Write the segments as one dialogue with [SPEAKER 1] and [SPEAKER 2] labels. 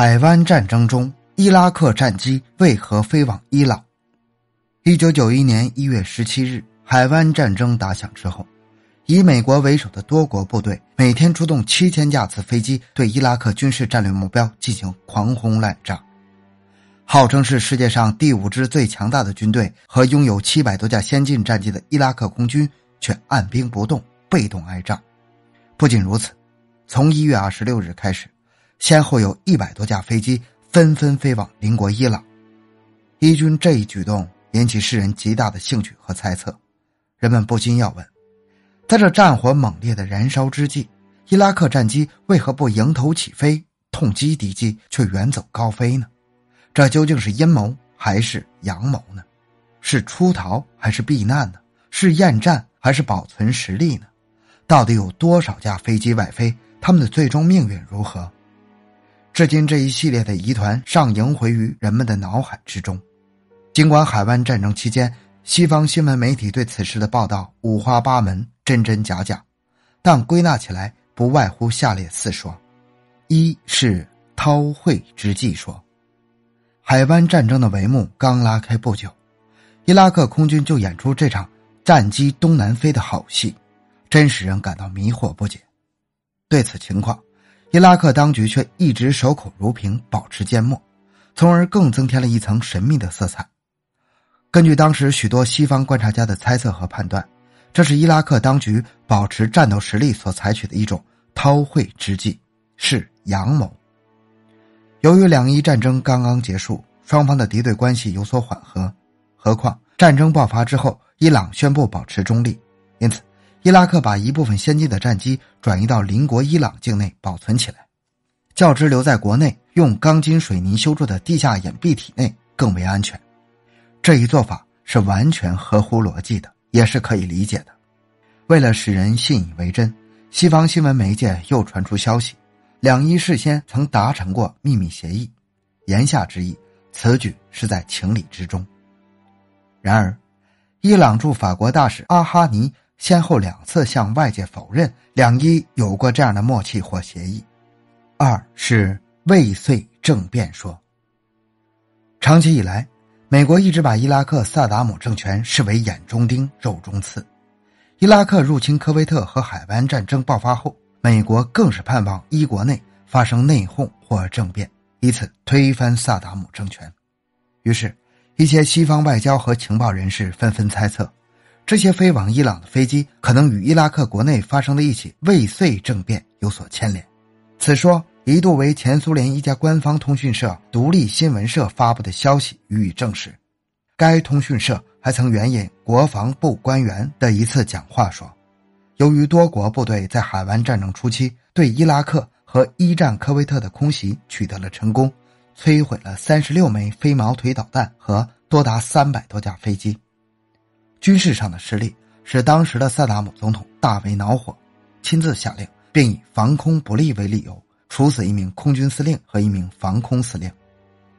[SPEAKER 1] 海湾战争中，伊拉克战机为何飞往伊朗？一九九一年一月十七日，海湾战争打响之后，以美国为首的多国部队每天出动七千架次飞机，对伊拉克军事战略目标进行狂轰滥炸。号称是世界上第五支最强大的军队和拥有七百多架先进战机的伊拉克空军，却按兵不动，被动挨炸。不仅如此，从一月二十六日开始。先后有一百多架飞机纷纷飞往邻国伊朗，伊军这一举动引起世人极大的兴趣和猜测，人们不禁要问：在这战火猛烈的燃烧之际，伊拉克战机为何不迎头起飞，痛击敌机，却远走高飞呢？这究竟是阴谋还是阳谋呢？是出逃还是避难呢？是厌战还是保存实力呢？到底有多少架飞机外飞？他们的最终命运如何？至今，这一系列的疑团尚萦回于人们的脑海之中。尽管海湾战争期间，西方新闻媒体对此事的报道五花八门、真真假假，但归纳起来不外乎下列四说：一是韬晦之计说。海湾战争的帷幕刚拉开不久，伊拉克空军就演出这场战机东南飞的好戏，真使人感到迷惑不解。对此情况。伊拉克当局却一直守口如瓶，保持缄默，从而更增添了一层神秘的色彩。根据当时许多西方观察家的猜测和判断，这是伊拉克当局保持战斗实力所采取的一种韬晦之计，是阳谋。由于两伊战争刚刚结束，双方的敌对关系有所缓和，何况战争爆发之后，伊朗宣布保持中立，因此。伊拉克把一部分先进的战机转移到邻国伊朗境内保存起来，较之留在国内用钢筋水泥修筑的地下掩蔽体内更为安全。这一做法是完全合乎逻辑的，也是可以理解的。为了使人信以为真，西方新闻媒介又传出消息，两伊事先曾达成过秘密协议，言下之意，此举是在情理之中。然而，伊朗驻法国大使阿哈尼。先后两次向外界否认两伊有过这样的默契或协议。二是未遂政变说。长期以来，美国一直把伊拉克萨达姆政权视为眼中钉、肉中刺。伊拉克入侵科威特和海湾战争爆发后，美国更是盼望伊国内发生内讧或政变，以此推翻萨达姆政权。于是，一些西方外交和情报人士纷纷猜测。这些飞往伊朗的飞机可能与伊拉克国内发生的一起未遂政变有所牵连，此说一度为前苏联一家官方通讯社独立新闻社发布的消息予以证实。该通讯社还曾援引国防部官员的一次讲话说，由于多国部队在海湾战争初期对伊拉克和一战科威特的空袭取得了成功，摧毁了三十六枚飞毛腿导弹和多达三百多架飞机。军事上的失利使当时的萨达姆总统大为恼火，亲自下令，并以防空不利为理由处死一名空军司令和一名防空司令。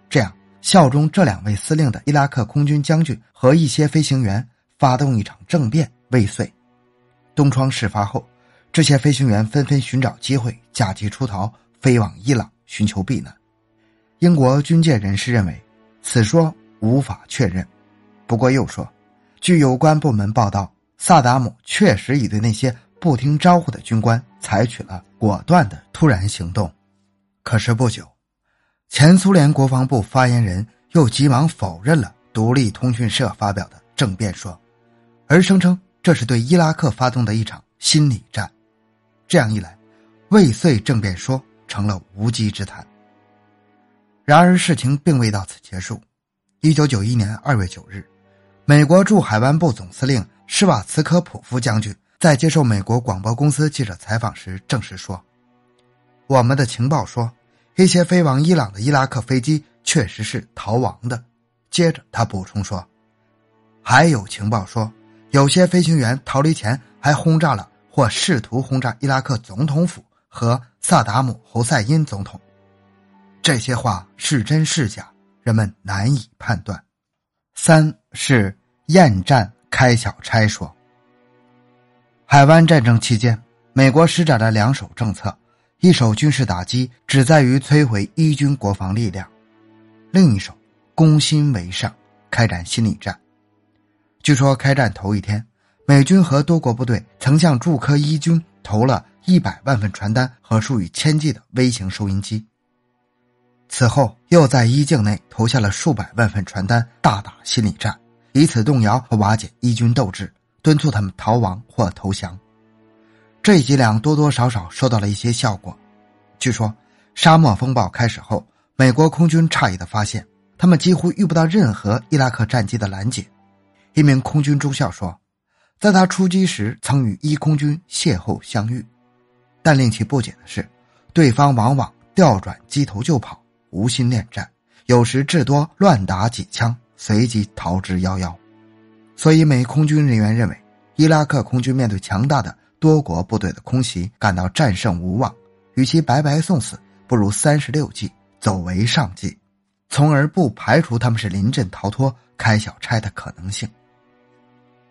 [SPEAKER 1] 这样，效忠这两位司令的伊拉克空军将军和一些飞行员发动一场政变未遂。东窗事发后，这些飞行员纷纷寻找机会假机出逃，飞往伊朗寻求避难。英国军界人士认为，此说无法确认，不过又说。据有关部门报道，萨达姆确实已对那些不听招呼的军官采取了果断的突然行动。可是不久，前苏联国防部发言人又急忙否认了独立通讯社发表的政变说，而声称这是对伊拉克发动的一场心理战。这样一来，未遂政变说成了无稽之谈。然而，事情并未到此结束。一九九一年二月九日。美国驻海湾部总司令施瓦茨科普夫将军在接受美国广播公司记者采访时证实说：“我们的情报说，一些飞往伊朗的伊拉克飞机确实是逃亡的。”接着他补充说：“还有情报说，有些飞行员逃离前还轰炸了或试图轰炸伊拉克总统府和萨达姆侯赛因总统。这些话是真是假，人们难以判断。”三是。厌战开小差说，海湾战争期间，美国施展了两手政策，一手军事打击只在于摧毁伊军国防力量，另一手攻心为上，开展心理战。据说开战头一天，美军和多国部队曾向驻科伊军投了一百万份传单和数以千计的微型收音机。此后又在伊境内投下了数百万份传单，大打心理战，以此动摇和瓦解伊军斗志，敦促他们逃亡或投降。这几两多多少少收到了一些效果。据说，沙漠风暴开始后，美国空军诧异的发现，他们几乎遇不到任何伊拉克战机的拦截。一名空军中校说，在他出击时曾与伊空军邂逅相遇，但令其不解的是，对方往往调转机头就跑，无心恋战，有时至多乱打几枪，随即逃之夭夭。所以，美空军人员认为，伊拉克空军面对强大的。多国部队的空袭感到战胜无望，与其白白送死，不如三十六计，走为上计，从而不排除他们是临阵逃脱、开小差的可能性。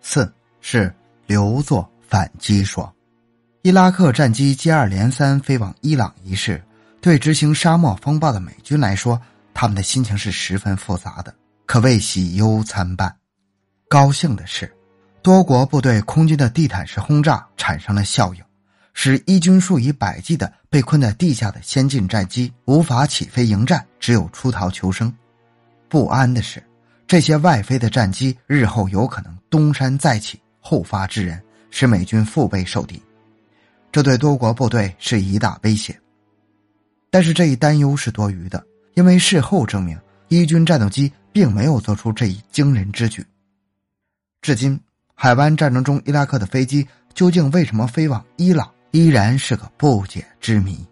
[SPEAKER 1] 四是留作反击说，伊拉克战机接二连三飞往伊朗一事，对执行沙漠风暴的美军来说，他们的心情是十分复杂的，可谓喜忧参半。高兴的是。多国部队空军的地毯式轰炸产生了效应，使伊军数以百计的被困在地下的先进战机无法起飞迎战，只有出逃求生。不安的是，这些外飞的战机日后有可能东山再起，后发制人，使美军腹背受敌，这对多国部队是一大威胁。但是这一担忧是多余的，因为事后证明，伊军战斗机并没有做出这一惊人之举。至今。海湾战争中，伊拉克的飞机究竟为什么飞往伊朗，依然是个不解之谜。